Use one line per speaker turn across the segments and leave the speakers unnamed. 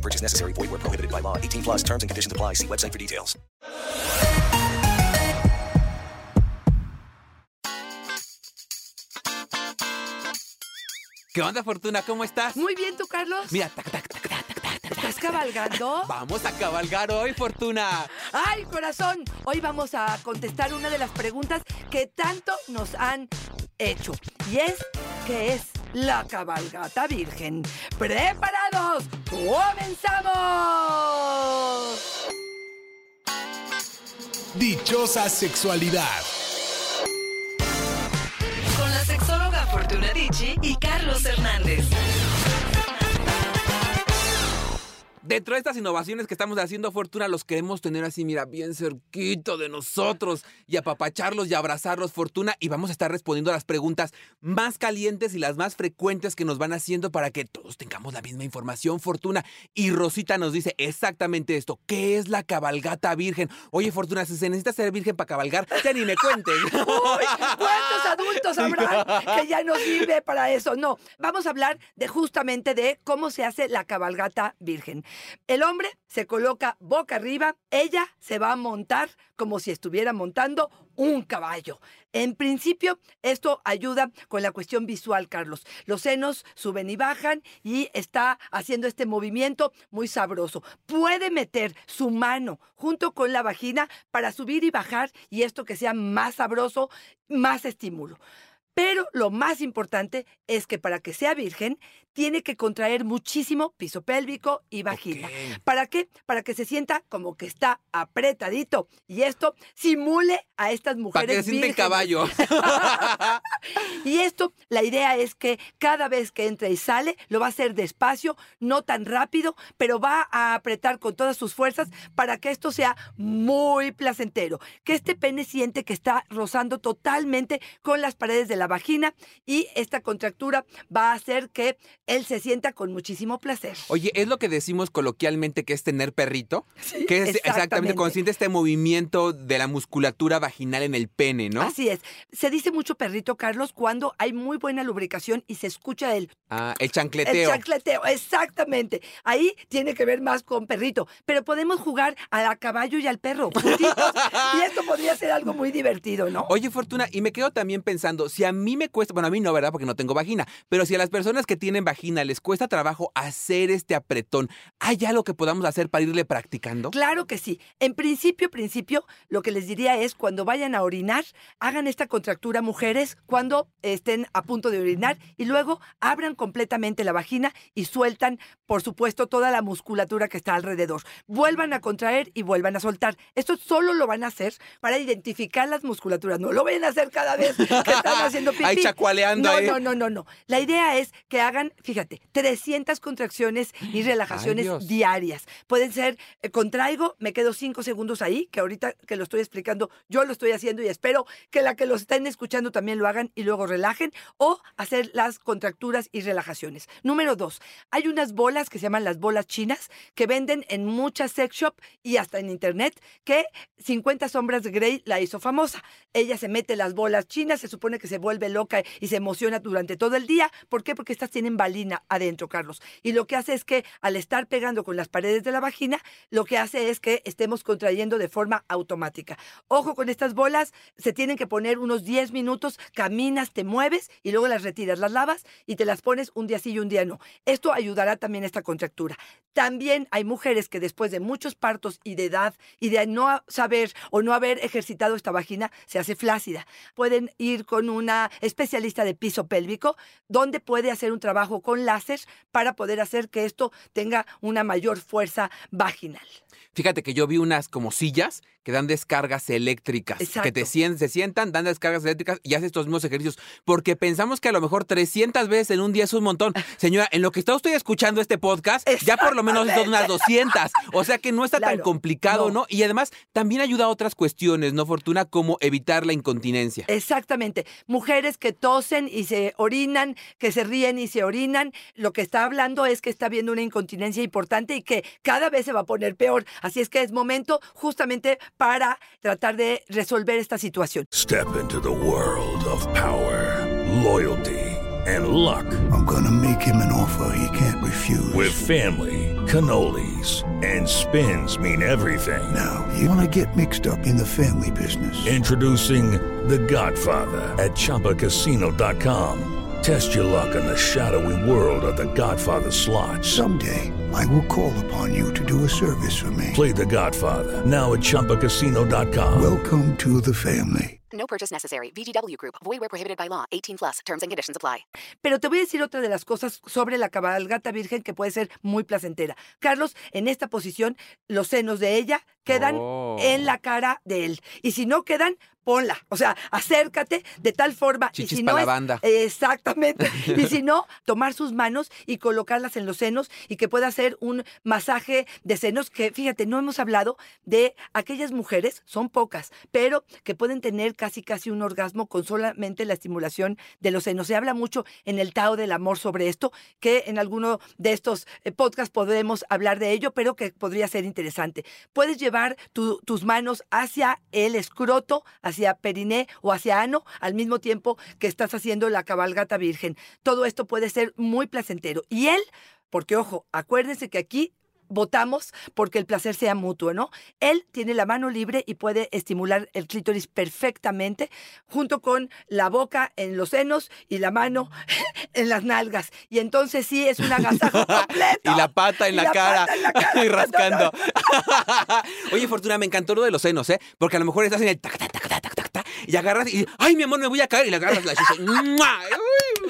No purchase necessary. Void where prohibited by law. 18 plus terms and conditions apply. See website for details.
¿Qué onda, Fortuna? ¿Cómo estás?
Muy bien, ¿tú, Carlos?
Mira, tac, tac, tac, tac, tac, tac, tac.
¿Estás cabalgando?
Vamos a cabalgar hoy, Fortuna.
¡Ay, corazón! Hoy vamos a contestar una de las preguntas que tanto nos han hecho. Y es, ¿qué es la cabalgata virgen? ¡Preparados! ¡Comenzamos!
Dichosa sexualidad.
Dentro de estas innovaciones que estamos haciendo, Fortuna, los queremos tener así, mira, bien cerquito de nosotros y apapacharlos y abrazarlos, Fortuna, y vamos a estar respondiendo a las preguntas más calientes y las más frecuentes que nos van haciendo para que todos tengamos la misma información, Fortuna. Y Rosita nos dice exactamente esto, ¿qué es la cabalgata virgen? Oye, Fortuna, si se necesita ser virgen para cabalgar, ya ni me cuentes.
Uy, ¿Cuántos adultos habrán que ya no sirve para eso? No, vamos a hablar de justamente de cómo se hace la cabalgata virgen. El hombre se coloca boca arriba, ella se va a montar como si estuviera montando un caballo. En principio, esto ayuda con la cuestión visual, Carlos. Los senos suben y bajan y está haciendo este movimiento muy sabroso. Puede meter su mano junto con la vagina para subir y bajar y esto que sea más sabroso, más estímulo. Pero lo más importante es que para que sea virgen, tiene que contraer muchísimo piso pélvico y vagina. ¿Para qué? Para que se sienta como que está apretadito. Y esto simule a estas
Para
mujeres
que se sienten
vírgenes.
caballo.
Y esto, la idea es que cada vez que entra y sale, lo va a hacer despacio, no tan rápido, pero va a apretar con todas sus fuerzas para que esto sea muy placentero. Que este pene siente que está rozando totalmente con las paredes de la vagina y esta contractura va a hacer que él se sienta con muchísimo placer.
Oye, es lo que decimos coloquialmente que es tener perrito.
Sí,
que es exactamente
exactamente.
cuando siente este movimiento de la musculatura vaginal en el pene, ¿no?
Así es. Se dice mucho perrito, Carlos, cuando hay muy buena lubricación y se escucha el
Ah, el
El
chancleteo.
chancleteo, exactamente. Ahí tiene que ver más con perrito. Pero podemos jugar a caballo y al perro, juntitos, y esto podría ser algo muy divertido, ¿no?
Oye, Fortuna, y me quedo también pensando, si a mí me cuesta, bueno, a mí no, ¿verdad? Porque no tengo vagina, pero si a las personas que tienen vagina les cuesta trabajo hacer este apretón, ¿hay algo que podamos hacer para irle practicando?
Claro que sí. En principio, principio, lo que les diría es cuando vayan a orinar, hagan esta contractura mujeres cuando estén a punto de orinar y luego abran completamente la vagina y sueltan, por supuesto, toda la musculatura que está alrededor. Vuelvan a contraer y vuelvan a soltar. Esto solo lo van a hacer para identificar las musculaturas. No lo vayan a hacer cada vez que están haciendo pipí.
Ahí chacualeando
No,
ahí.
no, no, no, no. La idea es que hagan, fíjate, 300 contracciones y relajaciones diarias. Pueden ser, eh, contraigo, me quedo cinco segundos ahí, que ahorita que lo estoy explicando, yo lo estoy haciendo y espero que la que los estén escuchando también lo hagan y luego relajen, o hacer las contracturas y relajaciones. Número dos, hay unas bolas que se llaman las bolas chinas que venden en muchas sex shop y hasta en internet, que 50 sombras de Grey la hizo famosa. Ella se mete las bolas chinas, se supone que se vuelve loca y se emociona durante todo el día. ¿Por qué? Porque estas tienen balina adentro, Carlos. Y lo que hace es que al estar pegando con las paredes de la vagina, lo que hace es que estemos contrayendo de forma automática. Ojo con estas bolas, se tienen que poner unos 10 minutos, caminas, te mueves y luego las retiras, las lavas y te las pones un día sí y un día no. Esto ayudará también a esta contractura. También hay mujeres que después de muchos partos y de edad y de no saber o no haber ejercitado esta vagina, se hace flácida. Pueden ir con una especialista de piso pélvico donde puede hacer un trabajo con láser para poder hacer que esto tenga una mayor fuerza vaginal.
Fíjate que yo vi unas como sillas que dan descargas eléctricas. Que
Exacto.
te sien- se sientan, dan descargas eléctricas y haces estos mismos ejercicios. Porque pensamos que a lo mejor 300 veces en un día es un montón. Señora, en lo que está usted escuchando este podcast, ya por lo menos son unas 200. O sea que no está tan complicado,
No.
¿no? Y además también ayuda a otras cuestiones, ¿no, Fortuna? Como evitar la incontinencia.
Exactamente. Mujeres que tosen y se orinan, que se ríen y se orinan. Lo que está hablando es que está habiendo una incontinencia importante y que cada vez se va a poner peor. Así es que es momento justamente para tratar de resolver esta situación.
Step into the world of power, loyalty, and luck.
I'm gonna make him an offer he can't refuse.
With family, cannolis, and spins mean everything.
now, you wanna get mixed up in the family business.
Introducing The Godfather at ChumbaCasino.com. Test your luck in the shadowy world of The Godfather slot.
Someday, I will call upon you to do a service for me.
Play The Godfather now at ChumbaCasino.com.
Welcome to the family.
No purchase necessary. VGW Group. Void where prohibited by law. 18 plus. Terms and conditions apply.
Pero te voy a decir otra de las cosas sobre la cabalgata virgen que puede ser muy placentera. Carlos, en esta posición, los senos de ella quedan
Oh.
en la cara de él. Y si no quedan, ponla. O sea, acércate de tal forma. y
Chichis
si
pa'
no
la
es-
banda.
Exactamente. y si no, tomar sus manos y colocarlas en los senos y que pueda hacer un masaje de senos que, fíjate, no hemos hablado de aquellas mujeres, son pocas, pero que pueden tener casi casi un orgasmo con solamente la estimulación de los senos. Se habla mucho en el Tao del Amor sobre esto, que en alguno de estos eh, podcasts podremos hablar de ello, pero que podría ser interesante. Puedes llevar tu- tus manos hacia el escroto, hacia periné o hacia ano, al mismo tiempo que estás haciendo la cabalgata virgen. Todo esto puede ser muy placentero. Y él, porque ojo, acuérdense que aquí votamos porque el placer sea mutuo, ¿no? Él tiene la mano libre y puede estimular el clítoris perfectamente, junto con la boca en los senos y la mano en las nalgas. Y entonces sí es un agasajo completo.
Y la pata en
Y
la,
la
cara.
pata en la cara.
y rascando. Oye, Fortuna, me encantó lo de los senos, ¿eh? Porque a lo mejor estás en el tac, tac, tac, tac, tac, tac, y agarras y, ¡ay, mi amor, me voy a caer! Y le agarras la chicha.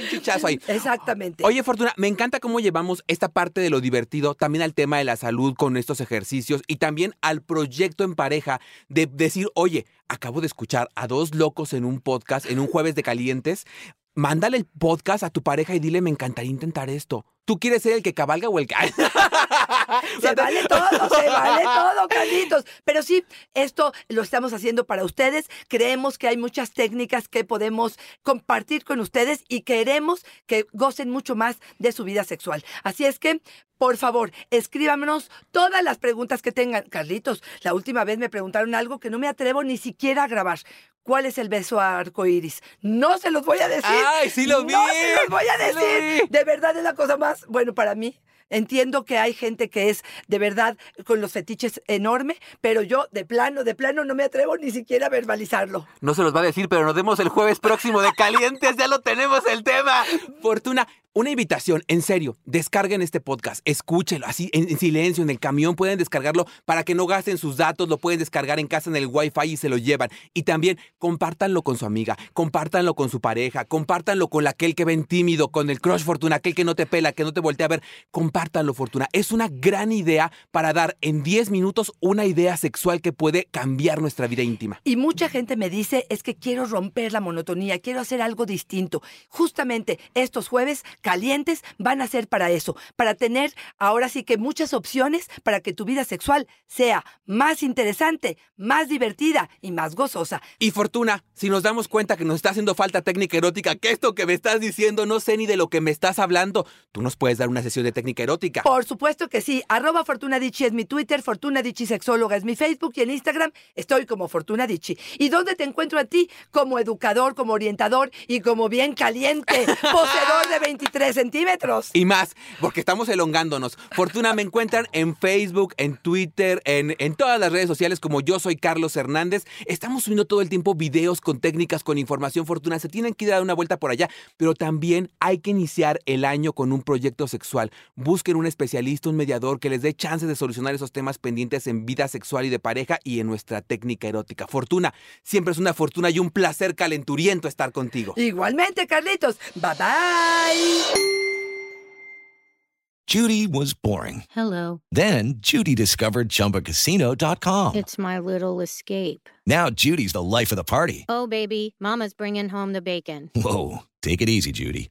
Un chichazo ahí.
Exactamente.
Oye, Fortuna, me encanta cómo llevamos esta parte de lo divertido también al tema de la salud con estos ejercicios y también al proyecto en pareja de decir, oye, acabo de escuchar a dos locos en un podcast, en un jueves de calientes. Mándale el podcast a tu pareja y dile, me encantaría intentar esto. ¿Tú quieres ser el que cabalga o el que.?
Se vale todo, se vale todo, Carlitos. Pero sí, esto lo estamos haciendo para ustedes. Creemos que hay muchas técnicas que podemos compartir con ustedes y queremos que gocen mucho más de su vida sexual. Así es que, por favor, escríbanos todas las preguntas que tengan. Carlitos, la última vez me preguntaron algo que no me atrevo ni siquiera a grabar. ¿Cuál es el beso arcoíris? No se los voy a decir.
¡Ay, sí lo vi!
No se los voy a decir. De verdad es la cosa más, bueno, para mí. Entiendo que hay gente que es de verdad con los fetiches enorme, pero yo de plano, de plano no me atrevo ni siquiera a verbalizarlo.
No se los va a decir, pero nos vemos el jueves próximo de Calientes. Ya lo tenemos el tema. Fortuna, una invitación, en serio, descarguen este podcast, escúchenlo así en, en silencio, en el camión, pueden descargarlo para que no gasten sus datos, lo pueden descargar en casa en el Wi-Fi y se lo llevan. Y también compártanlo con su amiga, compártanlo con su pareja, compártanlo con aquel que ven tímido, con el crush Fortuna, aquel que no te pela, que no te voltea a ver. Compártanlo, Fortuna. Es una gran idea para dar en 10 minutos una idea sexual que puede cambiar nuestra vida íntima.
Y mucha gente me dice, es que quiero romper la monotonía, quiero hacer algo distinto. Justamente estos jueves calientes van a ser para eso, para tener ahora sí que muchas opciones para que tu vida sexual sea más interesante, más divertida y más gozosa.
Y Fortuna, si nos damos cuenta que nos está haciendo falta técnica erótica, que esto que me estás diciendo no sé ni de lo que me estás hablando, tú nos puedes dar una sesión de técnica erótica.
Por supuesto que sí. Arroba Fortuna Dicci es mi Twitter, Fortuna Dicci Sexóloga es mi Facebook y en Instagram estoy como Fortuna Dicci. ¿Y dónde te encuentro a ti? Como educador, como orientador y como bien caliente, poseedor de 23 centímetros.
Y más, porque estamos elongándonos. Fortuna, me encuentran en Facebook, en Twitter, en, en todas las redes sociales como yo soy Carlos Hernández. Estamos subiendo todo el tiempo videos con técnicas, con información. Fortuna, se tienen que ir a dar una vuelta por allá, pero también hay que iniciar el año con un proyecto sexual. Busquen un especialista, un mediador que les dé chance de solucionar esos temas pendientes en vida sexual y de pareja y en nuestra técnica erótica. Fortuna, siempre es una fortuna y un placer calenturiento estar contigo.
Igualmente, Carlitos. Bye bye.
Judy was boring.
Hello.
Then Judy discovered ChumbaCasino.com.
It's my little escape.
Now Judy's the life of the party.
Oh, baby, Mama's bringing home the bacon.
Whoa, take it easy, Judy.